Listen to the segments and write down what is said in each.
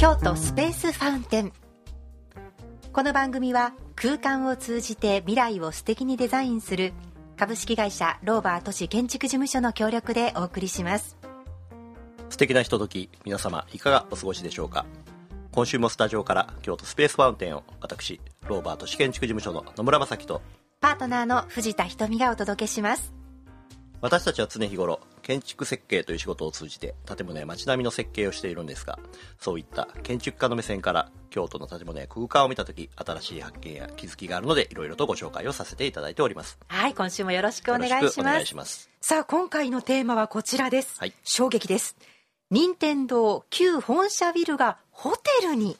京都スペースファウンテン。この番組は空間を通じて未来を素敵にデザインする株式会社ローバー都市建築事務所の協力でお送りします。素敵なひととき皆様いかがお過ごしでしょうか。今週もスタジオから京都スペースファウンテンを私ローバー都市建築事務所の野村正樹とパートナーの藤田瞳がお届けします私たちは常日頃建築設計という仕事を通じて建物や街並みの設計をしているんですがそういった建築家の目線から京都の建物や空間を見た時新しい発見や気づきがあるのでいろいろとご紹介をさせていただいております。はい今週もよろしくお願いします。願いします。さあ今回のテーマはこちらです、はい。衝撃です任天堂旧本社ビルがホテルに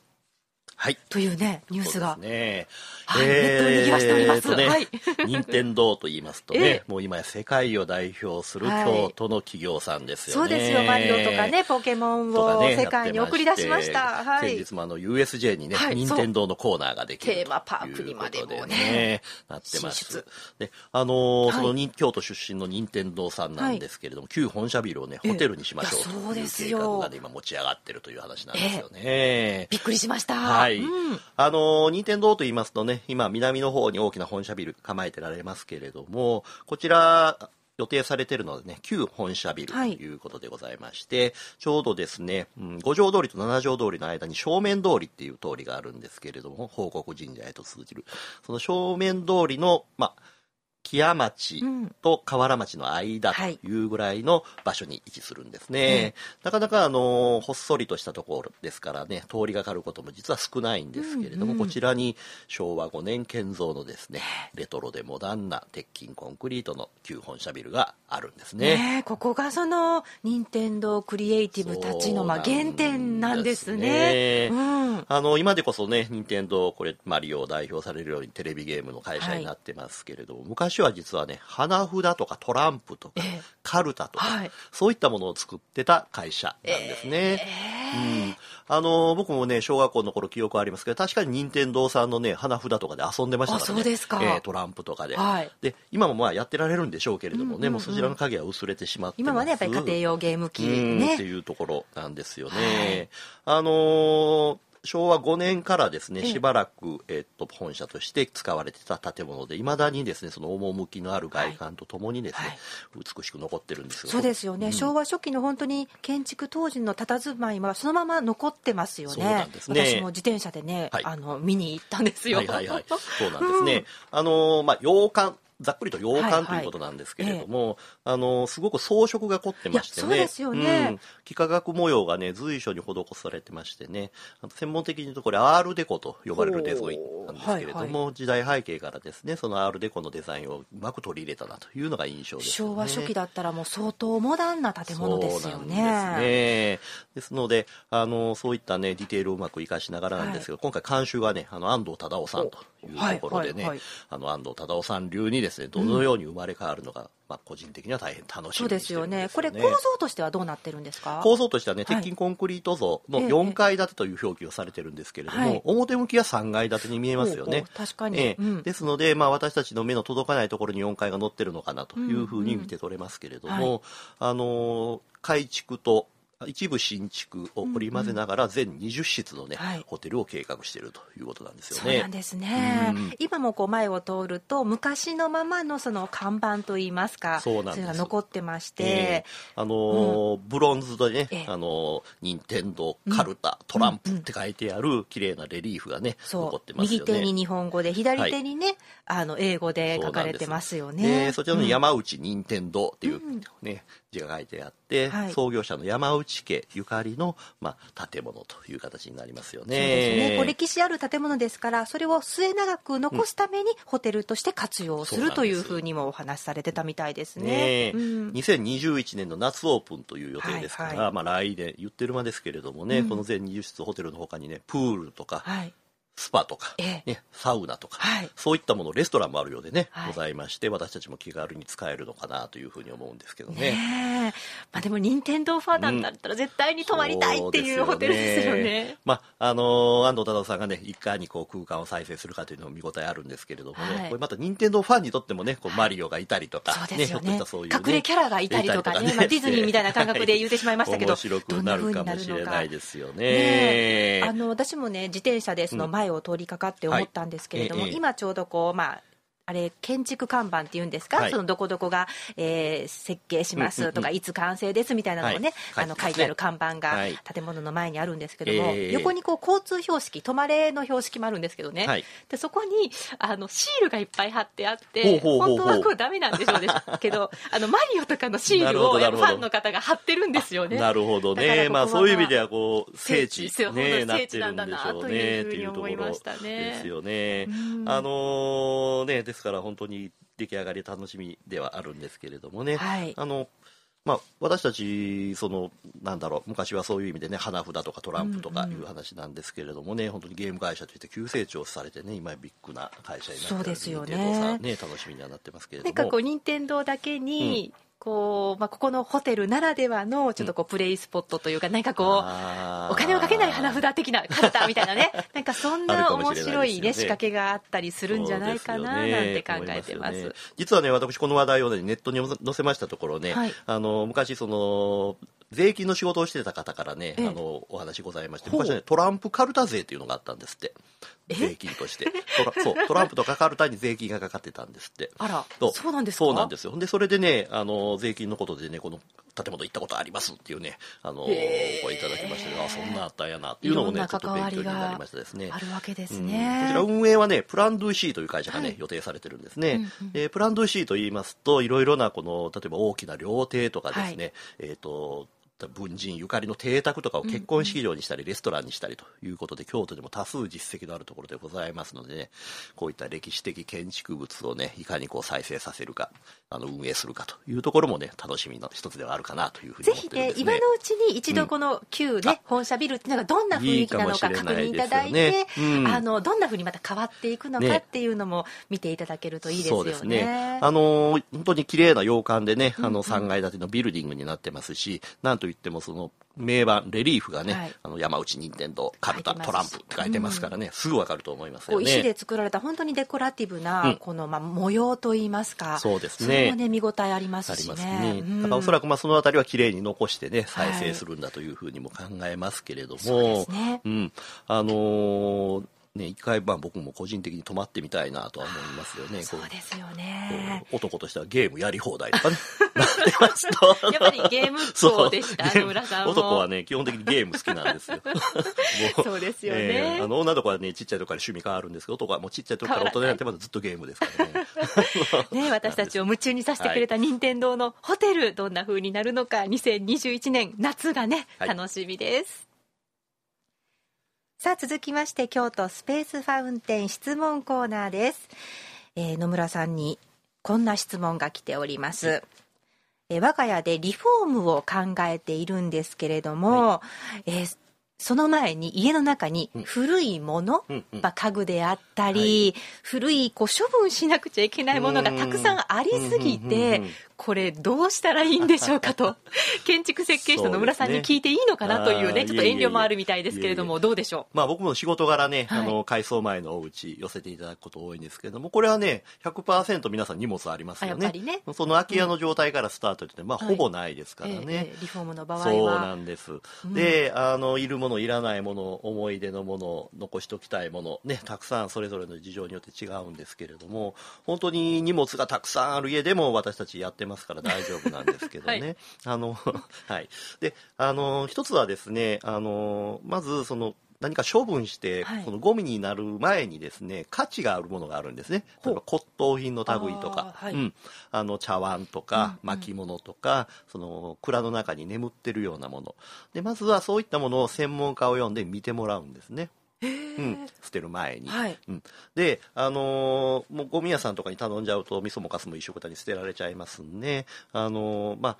はい。というねニュースが。ね。はいえーとね。はい。任天堂と言いますとね、ええ。もう今や世界を代表するはい京都の企業さんですよね。そうですよ。マリオとかねポケモンを世界に送り出しました、はい。先日もあの USJ にね、はい任天堂のコーナーができるテーマパークにまでもねなってます。で、あのーはい。そのに京都出身の任天堂さんなんですけれども、旧本社ビルをねええホテルにしましょうという計ですよ。画がね今持ち上がってるという話なんですよね。びっくりしました。はい。うん。あのー、任天堂と言いますとね、今、南の方に大きな本社ビル構えてられますけれども、こちら、予定されているのはね、旧本社ビルとはい。いうことでございまして、ちょうどですね、うん、五条通りと七条通りの間に正面通りっていう通りがあるんですけれども、報国神社へと通じる。その正面通りの、まあ、木屋町うん。と河原町の間とい。うぐらいの場所に位置するんですね。なかなかあのほっそりとしたところですからね、通りがかることも実は少ないんですけれども、うんうんこちらに昭和5年建造のですね、レトロでモダンな鉄筋コンクリートの旧本社ビルがあるんですね。ねえここがその任天堂クリエイティブたちのまあ原点なんですね。ね。うん、あの今でこそね、任天堂これマリオを代表されるようにテレビゲームの会社になってますけれども、昔は実はね、花札とかトランプとか、ええ。カルタとか、はい。そういったものを作ってた会社なんですね。うん、あの僕もね小学校の頃記憶ありますけど確かに任天堂さんのね花札とかで遊んでましたからね。あそうですか。えートランプとかで,、はい。で今もまあやってられるんでしょうけれどもね、うんうんうん。もうそちらの影は薄れてしまって今はねやっぱり家庭用ゲーム機うんってね。いうところなんですよね。はい。あのー昭和5年からですねええ。しばらく、えっと本社として使われてた建物でいまだにですねその趣のある外観とともにですね、美しく残ってるんですよ。そうですよね、うん。昭和初期の本当に建築当時の佇まいはそのまま残ってますよね。そうなんですね。私も自転車でね、はい。あの見に行ったんですよ、はいはいはい、そうなんですね。あのーまあ洋館ざっくりと洋はいはい。館ということなんですけれども、あのーすごく装飾が凝ってましてね。そうですよね。うん。幾何学模様がね随所に施されてましてね、専門的に言うとこれアールデコと呼ばれるデザインなんですけれども、ほう時代背景からですねそのアールデコのデザインをうまく取り入れたなというのが印象です、ね。昭和初期だったらもう相当モダンな建物ですよね。ですね。ですので、あの、そういったね、ディテールをうまく活かしながらなんですけど、今回監修がね、あの、安藤忠夫さんというところでね、はいはい。はいあの、安藤忠夫さん流にですね、どのように生まれ変わるのか、まあ、個人的には大変楽しそうみにですよね。これ構造としてはどうなってるんですか？構造としてはね、はい。鉄筋コンクリート像のええ4階建てという表記をされてるんですけれども、はい。表向きは3階建てに見えますよね。確かに。ええ。うん。ですので、まあ、私たちの目の届かないところに4階が載ってるのかなというふうに見て取れますけれども、うんうんあのー改築と一部新築を織り交ぜながら全20室のね、はい。ホテルを計画しているということなんですよそうね。なんですね、うん今もこう前を通ると昔のままのその看板といいますかそうなんです。れが残ってまして、ええ。あのーブロンズでね、ええ。あのー任天堂カルタ、トランプって書いてある綺麗なレリーフがね、残ってますよね。右手に日本語で左手にね、あの英語で書かれてますよね。でそちらのうん。山内任天堂っていううん。ね、字が書いてあって、はい。創業者の山内家ゆかりの、まあ、建物という形になりますよね。そうですね。こう歴史ある建物ですからそれを末永く残すためにホテルとして活用するというふうにもお話しされてたみたいですね。ね。えうん。2021年の夏オープンという予定ですから、はいはい。まあ、来年言ってる間ですけれどもね、うん。この全20室ホテルの他にねプールとか、はいスパとか、ええ。ね、サウナとか、はい。そういったものレストランもあるようでね、はい。ございまして私たちも気軽に使えるのかなというふうに思うんですけどね。ね。えまあでも任天堂ファンだったら絶対に泊まりたいっていうホテルですよね。まああの安藤忠雄さんがねいかにこう空間を再生するかというのも見応えあるんですけれどもね、はい、これまた任天堂ファンにとってもねこうマリオがいたりとか、そうですよね、ねそういう、ね、隠れキャラがいたりとかね、ねまあ、ディズニーみたいな感覚で言ってしまいましたけど、面白くなるかもしれないですよね。ねあの私もね自転車でその前を通りかかって思ったんですけれども、うんはい、今ちょうどこうまああれ建築看板っていうんですか、はい、そのどこどこが、えー、設計しますとか、いつ完成ですみたいなのをね、はい、あの書いてある看板が建物の前にあるんですけども、はい、横にこう交通標識止まれの標識もあるんですけどね、でそこにあのシールがいっぱい貼ってあって本当はこれダメなんでしょうけど あのマリオとかのシールをファンの方が貼ってるんですよね。なるほどね、まあ、そういう意味ではこう聖地、ね、聖地なんだなというふうに思いましたね。ですよね。あのー、ねですから本当に出来上がり楽しみではあるんですけれどもね、はい、あのまあ、私たちそのなんだろう昔はそういう意味でね花札とかトランプとかいう話なんですけれどもね、うん。うん、本当にゲーム会社として急成長されてね今ビッグな会社になってそうですよね。ね楽しみにはなってますけれども。なんかこう任天堂だけに、うんこう、まあ、ここのホテルならではのちょっとこうプレイスポットというか、何かこうお金をかけない花札的なカルタみたいなね。なんかそんな面白いね仕掛けがあったりするんじゃないかななんて考えてます、ね、実はね私この話題を、ね、ネットに載せましたところね、はい、あの昔その税金の仕事をしてた方からね、あのお話ございまして昔ねトランプカルタ税というのがあったんですって。税金として。トラそうトランプとかカルタに税金がかかってたんですって。あらそう。なんですか？そうなんですよ。でそれでねあの税金のことでねこの建物行ったことありますっていうねあの声いただきましてあそんなあったんやなっていうのもねちょっと勉強になりましたですね。あるわけですね、うん、こちら運営はねプランドゥシーという会社がね、はい、予定されてるんですね、えー、プランドゥシーと言いますといろいろなこの例えば大きな料亭とかですね、はい、えっ、ー、と文人ゆかりの邸宅とかを結婚式場にしたりレストランにしたりということで、京都でも多数実績のあるところでございますのでねこういった歴史的建築物をねいかにこう再生させるかあの運営するかというところもね楽しみの一つではあるかなというふうに思ってるんです、ね、ぜひね今のうちに一度この旧ね、うん、本社ビルっていうのがどんな雰囲気なのか確認いただいて、ね。うん、あのどんなふうにまた変わっていくのかっていうのも見ていただけるといいですよね。そうですね。あの本当に綺麗な洋館でねあの3階建てのビルディングになってますし、なんといってもその名盤レリーフがね、はい、あの山内任天堂カルタトランプって書いてますからね、うん、すぐわかると思いますよね。石で作られた本当にデコラティブな、この、まあ、模様といいますかそうですね。ね見応えありますしね。ね、うん、だからおそらくまあそのあたりは綺麗に残してね再生するんだというふうにも考えますけれども、はい、ね、うん、あのーね、一回、まあ、僕も個人的に泊まってみたいなとは思いますよね。そうですよね。男としてはゲームやり放題とかね。やっぱりゲームそうでした、野村さん男はね、基本的にゲーム好きなんですよ。そうですよね、えー、あの、女の子はね、ちっちゃい時から趣味変わるんですけど、男はもうちっちゃい時から大人になってまだずっとゲームですからね。ね、私たちを夢中にさせてくれた任天堂のホテル、どんな風になるのか、2021年夏がね、楽しみです。さあ続きまして京都スペースファウンテン質問コーナーです、えー、野村さんにこんな質問が来ております、えー、我が家でリフォームを考えているんですけれども、はい、えーその前に家の中に古いもの、うんまあ、家具であったり、はい、古いこう処分しなくちゃいけないものがたくさんありすぎて、これどうしたらいいんでしょうかと。建築設計士の野村さんに聞いていいのかなというねちょっと遠慮もあるみたいですけれどもどうでしょう？まあ僕も仕事柄ね、はい、あの改装前のお家寄せていただくこと多いんですけれどもこれはね100%皆さん荷物ありますよね。ね。その空き家の状態からスタートって、まあほぼないですからね、はいえー、リフォームの場合は。そうなんです、うん、であのいるものいらないもの思い出のもの残しておきたいものねたくさんそれぞれの事情によって違うんですけれども本当に荷物がたくさんある家でも私たちやってますから大丈夫なんですけどね。はい、あの、はい。で、あの、一つはですね、あの、まず、その、何か処分して、はい、このゴミになる前にですね価値があるものがあるんですね。例えば骨董品の類とか、はい、うん、あの茶碗とか巻物とか、うんうん、その蔵の中に眠ってるようなもの。でまずはそういったものを専門家を呼んで見てもらうんですね。うん、捨てる前に、はい、うん、で、あのー、もうゴミ屋さんとかに頼んじゃうと味噌もかすも一緒くたに捨てられちゃいますんで、あのー、まあ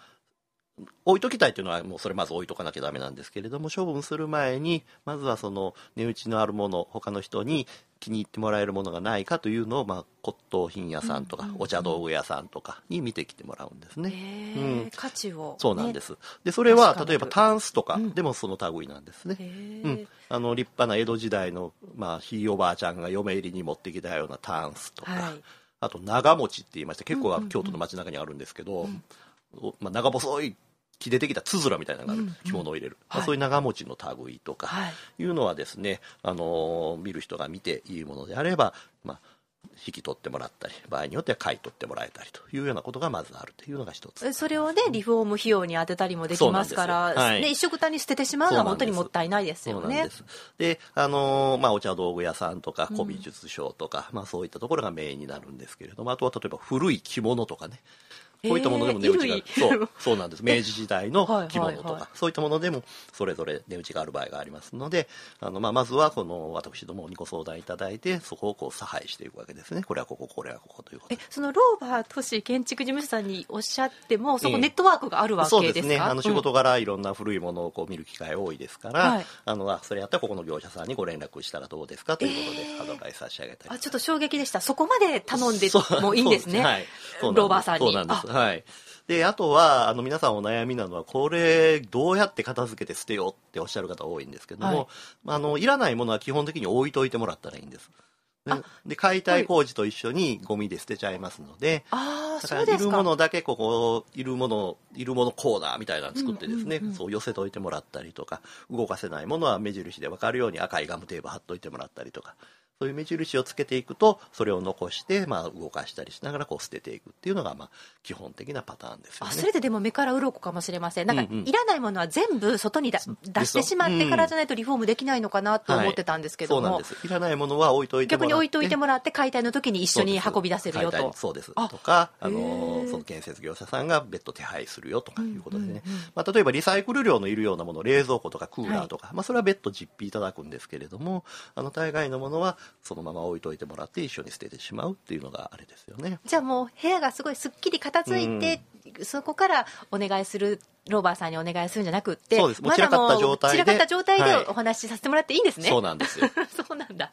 置いときたいというのはもうそれまず置いとかなきゃダメなんですけれども処分する前にまずはその値打ちのあるもの他の人に気に入ってもらえるものがないかというのを、まあ、骨董品屋さんとか、お茶道具屋さんとかに見てきてもらうんですね。うん、価値を、ね、そうなんです。でそれは例えばタンスとかでもその類なんですね。うん、あの立派な江戸時代の、まあ、ひいおばあちゃんが嫁入りに持ってきたようなタンスとか、はい、あと長持ちって言いまして結構京都の街中にあるんですけど、うん。うん、まあ、長細い木でできたつづらみたいなのがある、着物を入れる、まあ、そういう長持ちの類とかい。うのはですね、あの見る人が見ていいものであれば、まあ、引き取ってもらったり場合によっては買い取ってもらえたりというようなことがまずあるというのが一つ。それをねリフォーム費用に当てたりもできますから、はい、ね、一緒くたに捨ててしまうのは本当にもったいないですよね。であのー、まあ、お茶道具屋さんとか古美術商とか、うん、まあ、そういったところがメインになるんですけれどもあとは例えば古い着物とかねこういったものでも値打ちが、そうそうなんです。明治時代の着物とか、はい。はいはい、そういったものでもそれぞれ値打ちがある場合がありますのであの、まあ、まずはこの私どもにご相談いただいてそこをこう差配していくわけですね。これはこここれはここということ。えそのローバー都市建築事務所さんにおっしゃってもそこネットワークがあるわけですか、そうですね。あの仕事柄いろんな古いものをこう見る機会多いですから、はい、あのそれやったらここの業者さんにご連絡したらどうですかということでアドバイス差し上げたり、あちょっと衝撃でした。そこまで頼んでもいいんですね。はい、ローバーさんに。そうなんですはい。で、あとは、あの、皆さんお悩みなのは、これ、どうやって片付けて捨てようっておっしゃる方多いんですけども、はい、あの、いらないものは基本的に置いといてもらったらいいんです。で解体工事と一緒にゴミで捨てちゃいますので、はい、だからいるものだけここいるものいるものコーナーみたいなの作ってですね、そう寄せといてもらったりとか動かせないものは目印で分かるように赤いガムテープ貼っといてもらったりとかそういう目印をつけていくとそれを残して、まあ、動かしたりしながらこう捨てていくっていうのが、まあ、基本的なパターンですよね。それででも目から鱗かもしれません。なんか、うんうん、いらないものは全部外に出してしまってからじゃないとリフォームできないのかなと思ってたんですけども、はい、いらないものは置いといて逆に置いといてもらって解体の時に一緒に運び出せるよとそうです。とかあのその建設業者さんが別途手配するよとかいうことでね、うんうんうん、まあ、例えばリサイクル量のいるようなもの冷蔵庫とかクーラーとか、はい、まあ、それは別途実費いただくんですけれどもあの大概のものはそのまま置いといてもらって一緒に捨ててしまうっていうのがあれですよね。じゃあもう部屋がすごいすっきり片付いて、うん、そこからお願いするローバーさんにお願いするんじゃなくてそうです。もう散らかった状態で散らかった状態でお話しさせてもらっていいんですね、はい、そうなんですよ。そうなんだ。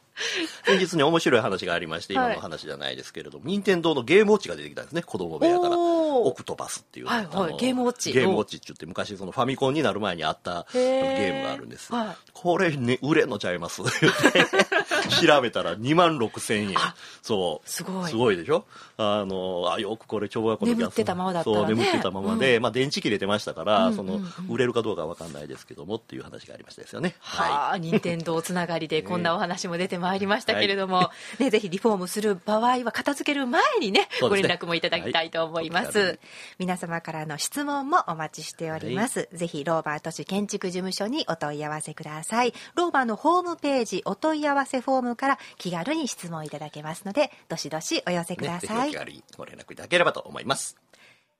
先日に面白い話がありまして今の話じゃないですけれども、任天堂のゲームウォッチが出てきたんですね。子供部屋から。オクトパスっていう、はいはい、ゲームウォッチ。ゲームウォッチって言って昔そのファミコンになる前にあったゲームがあるんです、はい、これね売れんのちゃいます 調べたら2万6千円。そう。すごい。すごいでしょ？あのあよくこれ小学校の時眠ってたままだったら、ね、そう眠ってたままで、うん、まあ電池切れてましたから、うんうんうん、その売れるかどうかわかんないですけどもっていう話がありましたですよね。はあ任天堂つながりで こんなお話も出てまいりましたけれども、はい、ねぜひリフォームする場合は片付ける前にね、ね、ご連絡もいただきたいと思います、はい、皆様からの質問もお待ちしております、はい、ぜひローバー都市建築事務所にお問い合わせください。ローバーのホームページお問い合わせフォームから気軽に質問いただけますのでどしどしお寄せください、ね、ご連絡いただければと思います。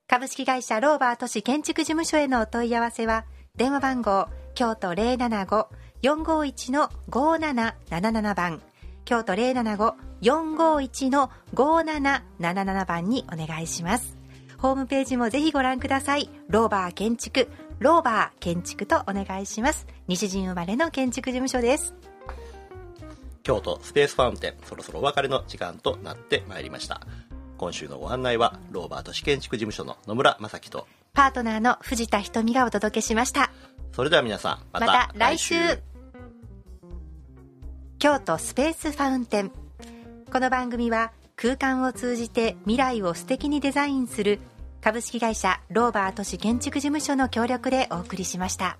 株式会社ローバー都市建築事務所へのお問い合わせは電話番号京都075-451-5777番。京都075-451-5777番にお願いします。ホームページもぜひご覧ください。ローバー建築ローバー建築とお願いします。西陣生まれの建築事務所です京都スペースファウンテンそろそろお別れの時間となってまいりました。今週のご案内はローバー都市建築事務所の野村正樹とパートナーの藤田瞳がお届けしました。それでは皆さんまた来週。京都スペースファウンテン。この番組は空間を通じて未来を素敵にデザインする株式会社ローバー都市建築事務所の協力でお送りしました。